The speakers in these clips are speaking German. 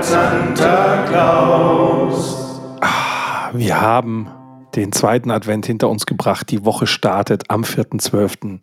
kommt Santa Claus. Wir haben den zweiten Advent hinter uns gebracht. Die Woche startet am 4.12.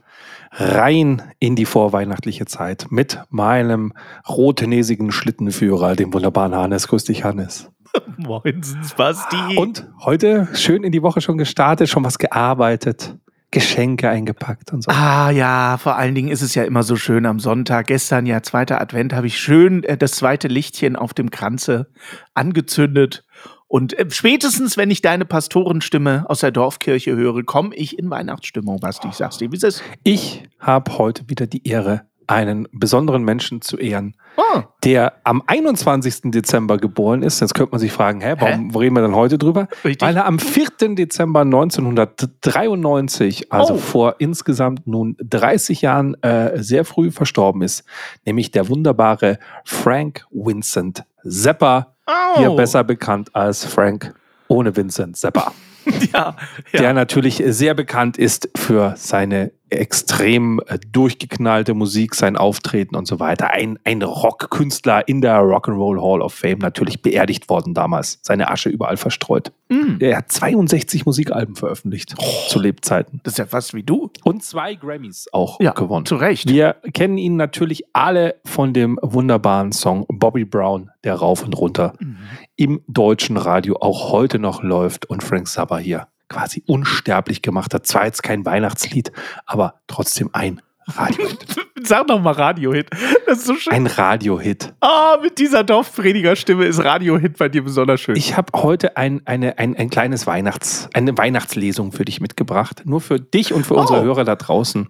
rein in die vorweihnachtliche Zeit mit meinem rotnäsigen Schlittenführer, dem wunderbaren Hannes. Grüß dich, Hannes. Moinsens, Basti. Und heute schön in die Woche schon gestartet, schon was gearbeitet, Geschenke eingepackt und so. Ah ja, vor allen Dingen ist es ja immer so schön am Sonntag. Gestern ja, zweiter Advent, habe ich schön äh, das zweite Lichtchen auf dem Kranze angezündet. Und äh, spätestens, wenn ich deine Pastorenstimme aus der Dorfkirche höre, komme ich in Weihnachtsstimmung, Basti. Ich sag's dir, wie ist es? Ich habe heute wieder die Ehre, einen besonderen Menschen zu ehren, Oh, der am 21. Dezember geboren ist. Jetzt könnte man sich fragen, hä, warum reden wir dann heute drüber? Richtig. Weil er am 4. Dezember 1993, also Oh. vor insgesamt nun 30 Jahren, äh, sehr früh verstorben ist. Nämlich der wunderbare Frank Vincent Zappa, oh. hier besser bekannt als Frank ohne Vincent Zappa. Ja, ja. Der natürlich sehr bekannt ist für seine extrem äh, durchgeknallte Musik, sein Auftreten und so weiter. Ein, ein Rockkünstler in der Rock'n'Roll Hall of Fame, natürlich beerdigt worden damals. Seine Asche überall verstreut. Mm. Er hat 62 Musikalben veröffentlicht zu Lebzeiten. Das ist ja fast wie du. Und zwei Grammys auch Ja, gewonnen. zu Recht. Wir kennen ihn natürlich alle von dem wunderbaren Song Bobby Brown, der rauf und runter Mhm. Im deutschen Radio auch heute noch läuft und Frank Zappa hier quasi unsterblich gemacht hat. Zwar jetzt kein Weihnachtslied, aber trotzdem ein Radiohit. Sag doch mal Radiohit. Das ist so schön. Ein Radiohit. Ah, mit dieser Dorfpredigerstimme ist Radiohit bei dir besonders schön. Ich habe heute ein, eine, ein, ein kleines Weihnachts, eine Weihnachtslesung für dich mitgebracht. Nur für dich und für Oh. unsere Hörer da draußen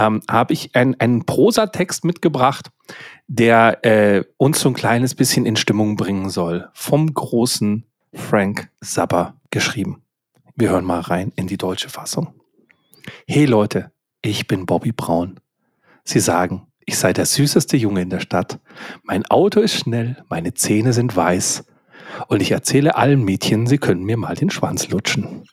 ähm, habe ich ein, einen Prosatext mitgebracht, der äh, uns so ein kleines bisschen in Stimmung bringen soll. Vom großen Frank Zappa geschrieben. Wir hören mal rein in die deutsche Fassung. Hey Leute, ich bin Bobby Braun. Sie sagen, ich sei der süßeste Junge in der Stadt. Mein Auto ist schnell, meine Zähne sind weiß. Und ich erzähle allen Mädchen, sie können mir mal den Schwanz lutschen.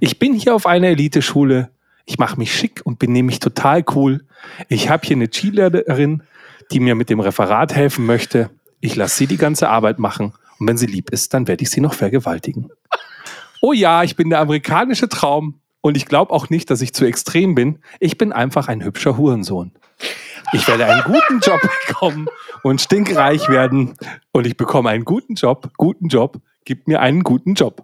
Ich bin hier auf einer Eliteschule. Ich mache mich schick und benehme mich total cool. Ich habe hier eine Cheerleaderin, die mir mit dem Referat helfen möchte. Ich lasse sie die ganze Arbeit machen. Und wenn sie lieb ist, dann werde ich sie noch vergewaltigen. Oh ja, ich bin der amerikanische Traum. Und ich glaube auch nicht, dass ich zu extrem bin. Ich bin einfach ein hübscher Hurensohn. Ich werde einen guten Job bekommen und stinkreich werden. Und ich bekomme einen guten Job, guten Job. Gib mir einen guten Job.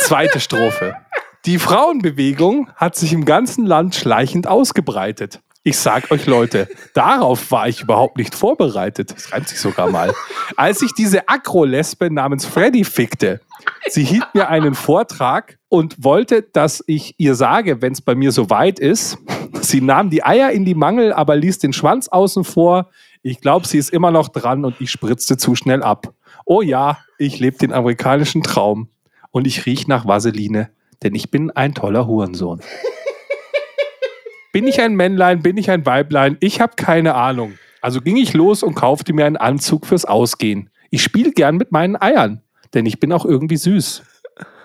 Zweite Strophe. Die Frauenbewegung hat sich im ganzen Land schleichend ausgebreitet. Ich sag euch Leute, darauf war ich überhaupt nicht vorbereitet. Das reimt sich sogar mal. Als ich diese Akro-Lesbe namens Freddy fickte, sie hielt mir einen Vortrag und wollte, dass ich ihr sage, wenn es bei mir so weit ist. Sie nahm die Eier in die Mangel, aber ließ den Schwanz außen vor. Ich glaube, sie ist immer noch dran und ich spritzte zu schnell ab. Oh ja, ich lebe den amerikanischen Traum und ich riech nach Vaseline, denn ich bin ein toller Hurensohn. Bin ich ein Männlein, bin ich ein Weiblein? Ich habe keine Ahnung. Also ging ich los und kaufte mir einen Anzug fürs Ausgehen. Ich spiele gern mit meinen Eiern, denn ich bin auch irgendwie süß.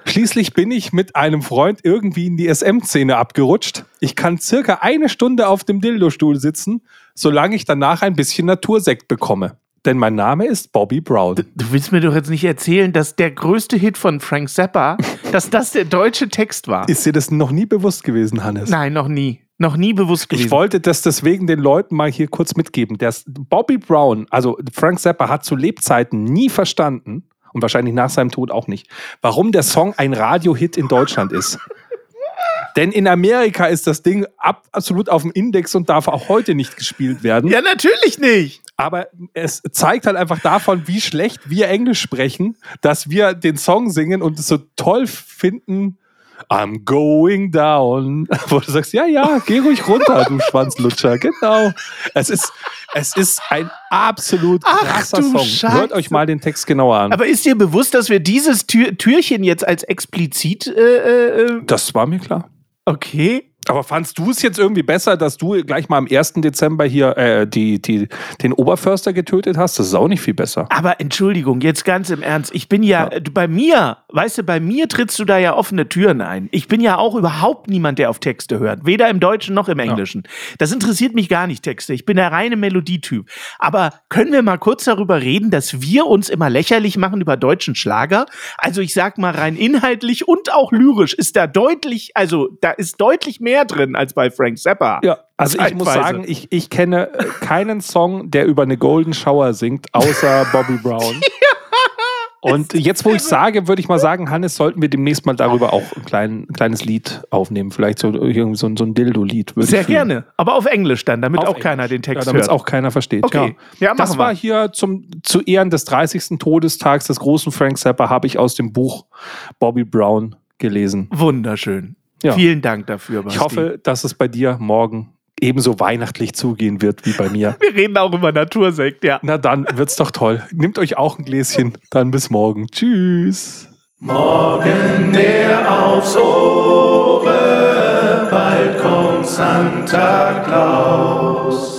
Schließlich bin ich mit einem Freund irgendwie in die SM-Szene abgerutscht. Ich kann circa eine Stunde auf dem Dildo-Stuhl sitzen, solange ich danach ein bisschen Natursekt bekomme. Denn mein Name ist Bobby Brown. Du willst mir doch jetzt nicht erzählen, dass der größte Hit von Frank Zappa, dass das der deutsche Text war. Ist dir das noch nie bewusst gewesen, Hannes? Nein, noch nie. Noch nie bewusst gewesen. Ich wollte das deswegen den Leuten mal hier kurz mitgeben. Der Bobby Brown, also Frank Zappa, hat zu Lebzeiten nie verstanden und wahrscheinlich nach seinem Tod auch nicht, warum der Song ein Radiohit in Deutschland ist. Denn in Amerika ist das Ding ab, absolut auf dem Index und darf auch heute nicht gespielt werden. ja, natürlich nicht. Aber es zeigt halt einfach davon, wie schlecht wir Englisch sprechen, dass wir den Song singen und es so toll finden, I'm going down. Wo du sagst, ja, ja, geh ruhig runter, du Schwanzlutscher. Genau. Es ist, es ist ein absolut Ach, krasser Song. Scheiße. Hört euch mal den Text genauer an. Aber ist dir bewusst, dass wir dieses Tür Türchen jetzt als explizit äh, äh, das war mir klar. okay? Aber fandst du es jetzt irgendwie besser, dass du gleich mal am 1. Dezember hier äh, die, die, den Oberförster getötet hast? Das ist auch nicht viel besser. Aber Entschuldigung, jetzt ganz im Ernst. Ich bin ja, Ja. bei mir, weißt du, bei mir trittst du da ja offene Türen ein. Ich bin ja auch überhaupt niemand, der auf Texte hört. Weder im Deutschen noch im Englischen. Das interessiert mich gar nicht, Texte. Ich bin der reine Melodietyp. Aber können wir mal kurz darüber reden, dass wir uns immer lächerlich machen über deutschen Schlager? Also ich sag mal rein inhaltlich und auch lyrisch ist da deutlich, also da ist deutlich mehr drin als bei Frank Zappa. Ja, also ich muss sagen, ich, ich kenne äh, keinen Song, der über eine Golden Shower singt, außer Bobby Brown. Und jetzt, wo ich sage, würde ich mal sagen, Hannes, sollten wir demnächst mal darüber auch ein, klein, ein kleines Lied aufnehmen. Vielleicht so, irgendwie so, ein- so ein Dildo-Lied. würde Sehr gerne. Aber auf Englisch dann, damit Auf auch keiner Englisch. den Text ja, damit es hört. auch keiner versteht. Okay. Ja. Ja, das machen war wir. hier zum, zu Ehren des 30. Todestags des großen Frank Zappa, habe ich aus dem Buch Bobby Brown gelesen. Wunderschön. Ja. Vielen Dank dafür, Basti. Ich hoffe, dass es bei dir morgen ebenso weihnachtlich zugehen wird wie bei mir. Wir reden auch über Natursekt, ja. Na dann wird's doch toll. Nehmt euch auch ein Gläschen. Dann bis morgen. Tschüss. Morgen der aufs Ohre, bald kommt Santa Claus.